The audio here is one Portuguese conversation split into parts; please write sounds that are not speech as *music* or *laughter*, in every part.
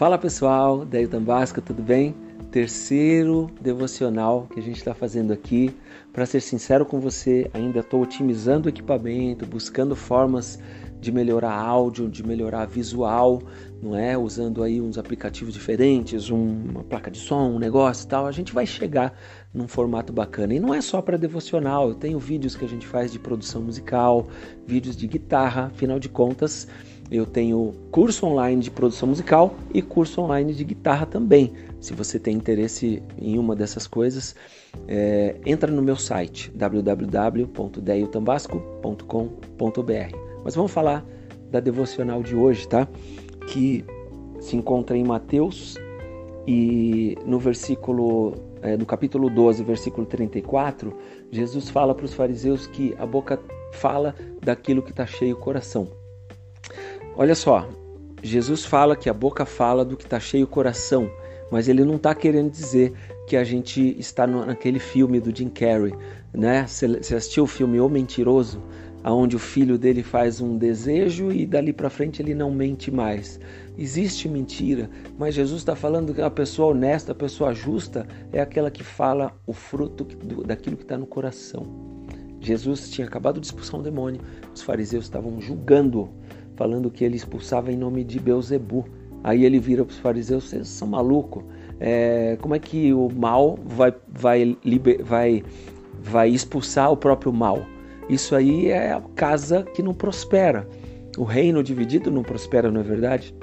Fala pessoal, Deio Tambasca, tudo bem? Terceiro devocional que a gente está fazendo aqui. Para ser sincero com você, ainda estou otimizando o equipamento, buscando formas de melhorar áudio, de melhorar visual, não é? Usando aí uns aplicativos diferentes, um, uma placa de som, um negócio e tal. A gente vai chegar num formato bacana. E não é só para devocional, eu tenho vídeos que a gente faz de produção musical, vídeos de guitarra, afinal de contas, eu tenho curso online de produção musical e curso online de guitarra também. Se você tem interesse em uma dessas coisas, é, entra no meu site www.deiotambasco.com.br. Mas vamos falar da devocional de hoje, tá? Que se encontra em Mateus e no versículo, é, no capítulo 12, versículo 34, Jesus fala para os fariseus que a boca fala daquilo que está cheio o coração. Olha só, Jesus fala que a boca fala do que está cheio o coração, mas ele não está querendo dizer que a gente está no, naquele filme do Jim Carrey, né? Você assistiu o filme O Mentiroso, aonde o filho dele faz um desejo e dali para frente ele não mente mais. Existe mentira, mas Jesus está falando que a pessoa honesta, a pessoa justa é aquela que fala o fruto daquilo que está no coração. Jesus tinha acabado de expulsar um demônio, os fariseus estavam julgando falando que ele expulsava em nome de Beuzebu. Aí ele vira para os fariseus: vocês são malucos? É, como é que o mal vai, vai, liber, vai, vai expulsar o próprio mal? Isso aí é a casa que não prospera. O reino dividido não prospera, não é verdade?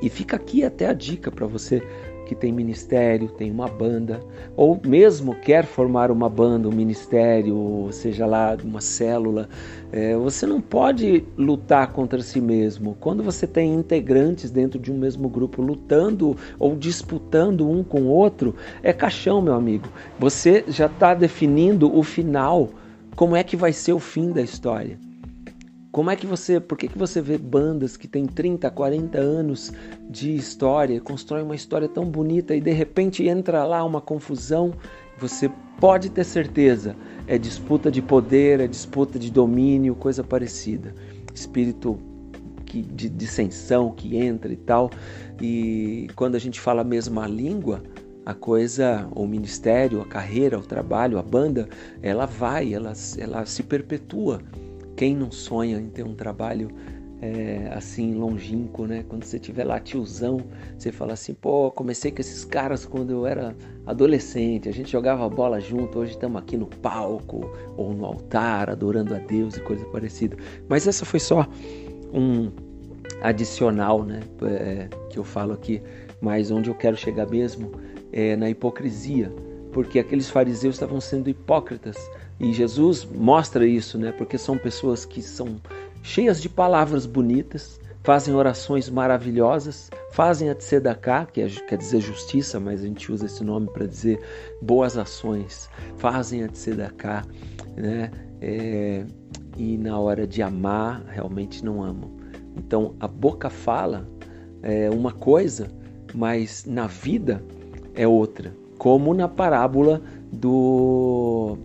E fica aqui até a dica para você que tem ministério, tem uma banda, ou mesmo quer formar uma banda, um ministério, seja lá uma célula, é, você não pode lutar contra si mesmo. Quando você tem integrantes dentro de um mesmo grupo lutando ou disputando um com o outro, é caixão, meu amigo. Você já está definindo o final, como é que vai ser o fim da história. Como é que você, por que, que você vê bandas que têm 30, 40 anos de história, constroem uma história tão bonita e de repente entra lá uma confusão? Você pode ter certeza, é disputa de poder, é disputa de domínio, coisa parecida. Espírito que, de dissensão que entra e tal. E quando a gente fala a mesma língua, a coisa, o ministério, a carreira, o trabalho, a banda, ela vai, ela, ela se perpetua. Quem não sonha em ter um trabalho é, assim longínquo, né? Quando você tiver lá tiozão, você fala assim, pô, comecei com esses caras quando eu era adolescente, a gente jogava bola junto, hoje estamos aqui no palco ou no altar adorando a Deus e coisa parecida. Mas essa foi só um adicional, né? É, que eu falo aqui, mas onde eu quero chegar mesmo é na hipocrisia, porque aqueles fariseus estavam sendo hipócritas e Jesus mostra isso, né? Porque são pessoas que são cheias de palavras bonitas, fazem orações maravilhosas, fazem a tzedakah, que é, quer dizer justiça, mas a gente usa esse nome para dizer boas ações, fazem a tzedakah, né? É, e na hora de amar, realmente não amam. Então, a boca fala é uma coisa, mas na vida é outra. Como na parábola do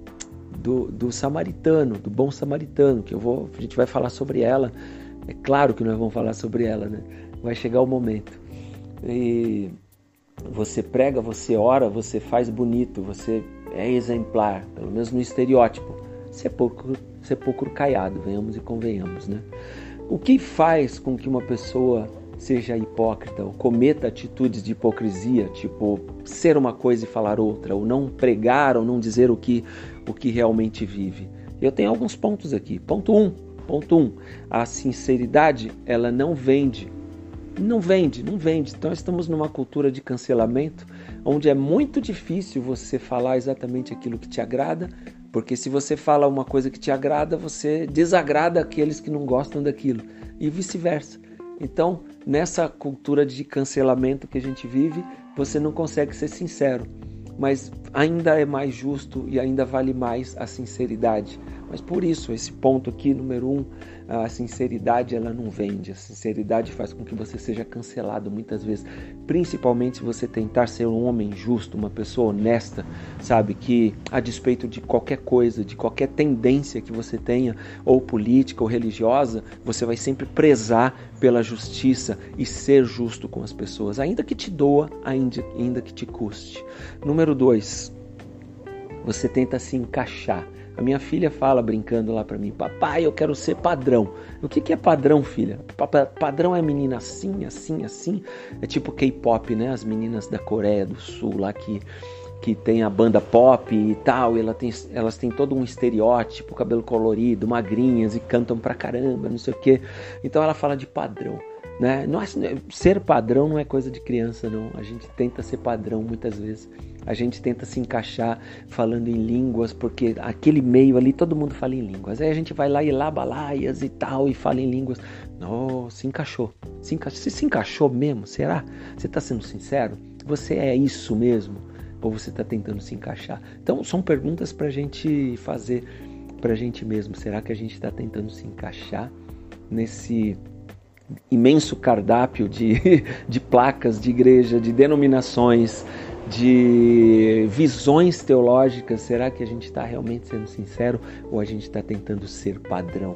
do, do samaritano, do bom samaritano, que eu vou, a gente vai falar sobre ela. É claro que nós vamos falar sobre ela, né? Vai chegar o momento. E você prega, você ora, você faz bonito, você é exemplar, pelo menos no estereótipo. Sepulcro, sepulcro caiado, venhamos e convenhamos, né? O que faz com que uma pessoa seja hipócrita ou cometa atitudes de hipocrisia, tipo ser uma coisa e falar outra, ou não pregar ou não dizer o que, o que realmente vive. Eu tenho alguns pontos aqui. Ponto 1. Um, ponto 1. Um, a sinceridade, ela não vende. Não vende, não vende. Então estamos numa cultura de cancelamento, onde é muito difícil você falar exatamente aquilo que te agrada, porque se você fala uma coisa que te agrada, você desagrada aqueles que não gostam daquilo, e vice-versa. Então, nessa cultura de cancelamento que a gente vive, você não consegue ser sincero. Mas ainda é mais justo e ainda vale mais a sinceridade. Mas por isso, esse ponto aqui, número um, a sinceridade ela não vende. A sinceridade faz com que você seja cancelado muitas vezes, principalmente se você tentar ser um homem justo, uma pessoa honesta, sabe? Que a despeito de qualquer coisa, de qualquer tendência que você tenha, ou política ou religiosa, você vai sempre prezar pela justiça e ser justo com as pessoas, ainda que te doa, ainda, ainda que te custe. Número dois, você tenta se encaixar. A minha filha fala brincando lá para mim: Papai, eu quero ser padrão. O que, que é padrão, filha? Padrão é menina assim, assim, assim. É tipo K-pop, né? As meninas da Coreia do Sul lá que que tem a banda pop e tal, e ela tem, elas têm todo um estereótipo, cabelo colorido, magrinhas e cantam pra caramba, não sei o que. Então ela fala de padrão. Né? Não é, ser padrão não é coisa de criança, não. A gente tenta ser padrão muitas vezes. A gente tenta se encaixar falando em línguas, porque aquele meio ali todo mundo fala em línguas. Aí a gente vai lá e lá balaias e tal e fala em línguas. Não, se encaixou. Se encaixou, se, se encaixou mesmo, será? Você está sendo sincero? Você é isso mesmo? Ou você está tentando se encaixar? Então são perguntas para a gente fazer para a gente mesmo. Será que a gente está tentando se encaixar nesse imenso cardápio de, *laughs* de placas de igreja, de denominações, de visões teológicas. Será que a gente está realmente sendo sincero ou a gente está tentando ser padrão?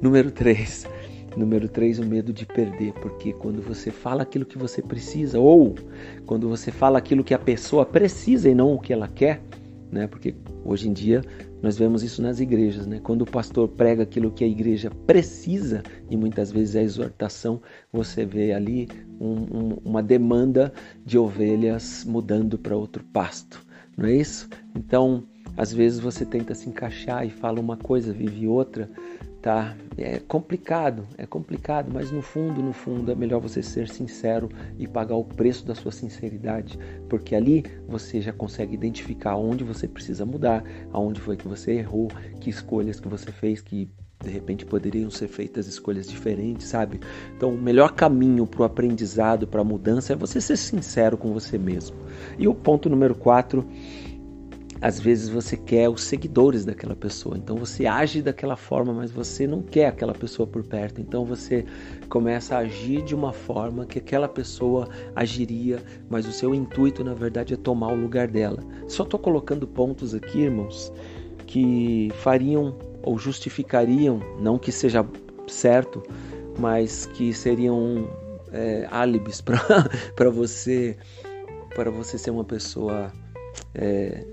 Número 3. Número 3, o medo de perder, porque quando você fala aquilo que você precisa, ou quando você fala aquilo que a pessoa precisa e não o que ela quer, né? Porque hoje em dia nós vemos isso nas igrejas, né? Quando o pastor prega aquilo que a igreja precisa, e muitas vezes é exortação, você vê ali um, um, uma demanda de ovelhas mudando para outro pasto, não é isso? Então, às vezes você tenta se encaixar e fala uma coisa, vive outra, tá? É complicado, é complicado, mas no fundo, no fundo é melhor você ser sincero e pagar o preço da sua sinceridade, porque ali você já consegue identificar onde você precisa mudar, aonde foi que você errou, que escolhas que você fez que de repente poderiam ser feitas escolhas diferentes, sabe? Então, o melhor caminho para o aprendizado, para a mudança é você ser sincero com você mesmo. E o ponto número 4 às vezes você quer os seguidores daquela pessoa, então você age daquela forma, mas você não quer aquela pessoa por perto, então você começa a agir de uma forma que aquela pessoa agiria, mas o seu intuito na verdade é tomar o lugar dela. Só estou colocando pontos aqui, irmãos, que fariam ou justificariam, não que seja certo, mas que seriam é, álibis *laughs* para você para você ser uma pessoa é,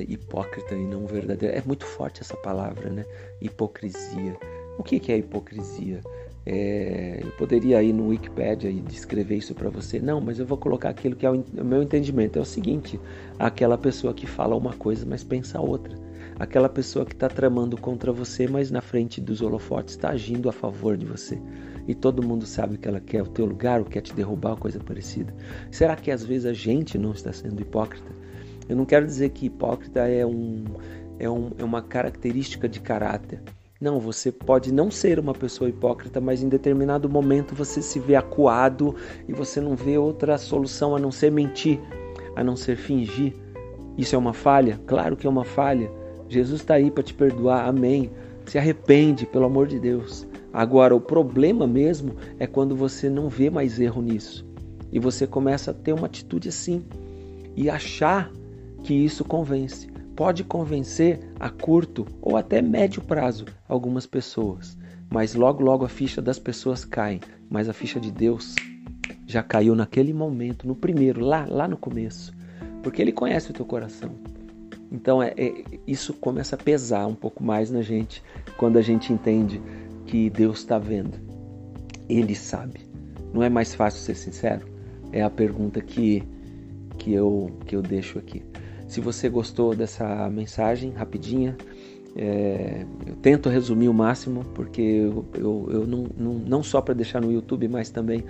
hipócrita e não verdadeiro. É muito forte essa palavra, né? Hipocrisia. O que é hipocrisia? É, eu poderia ir no Wikipedia e descrever isso para você. Não, mas eu vou colocar aquilo que é o, o meu entendimento. É o seguinte: aquela pessoa que fala uma coisa, mas pensa outra. Aquela pessoa que está tramando contra você, mas na frente dos holofotes está agindo a favor de você. E todo mundo sabe que ela quer o teu lugar, ou quer te derrubar, coisa parecida. Será que às vezes a gente não está sendo hipócrita? Eu não quero dizer que hipócrita é, um, é, um, é uma característica de caráter. Não, você pode não ser uma pessoa hipócrita, mas em determinado momento você se vê acuado e você não vê outra solução a não ser mentir, a não ser fingir. Isso é uma falha? Claro que é uma falha. Jesus está aí para te perdoar, amém. Se arrepende, pelo amor de Deus. Agora, o problema mesmo é quando você não vê mais erro nisso e você começa a ter uma atitude assim e achar que isso convence. Pode convencer a curto ou até médio prazo algumas pessoas, mas logo logo a ficha das pessoas cai, mas a ficha de Deus já caiu naquele momento, no primeiro, lá, lá no começo, porque Ele conhece o teu coração. Então é, é, isso começa a pesar um pouco mais na gente quando a gente entende que Deus está vendo. Ele sabe. Não é mais fácil ser sincero? É a pergunta que, que, eu, que eu deixo aqui. Se você gostou dessa mensagem rapidinha, é, eu tento resumir o máximo, porque eu, eu, eu não, não, não só para deixar no YouTube, mas também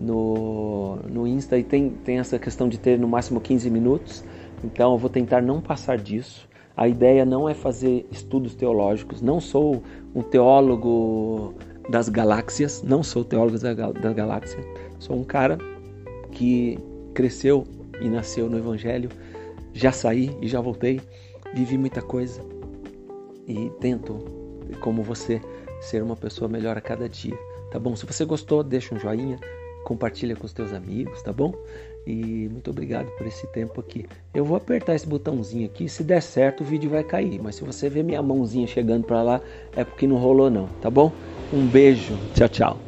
no, no Insta, e tem, tem essa questão de ter no máximo 15 minutos, então eu vou tentar não passar disso. A ideia não é fazer estudos teológicos, não sou um teólogo das galáxias, não sou teólogo da, da galáxia, sou um cara que cresceu e nasceu no Evangelho já saí e já voltei, vivi muita coisa e tento como você ser uma pessoa melhor a cada dia, tá bom? Se você gostou, deixa um joinha, compartilha com os teus amigos, tá bom? E muito obrigado por esse tempo aqui. Eu vou apertar esse botãozinho aqui, se der certo o vídeo vai cair, mas se você ver minha mãozinha chegando para lá é porque não rolou não, tá bom? Um beijo, tchau, tchau.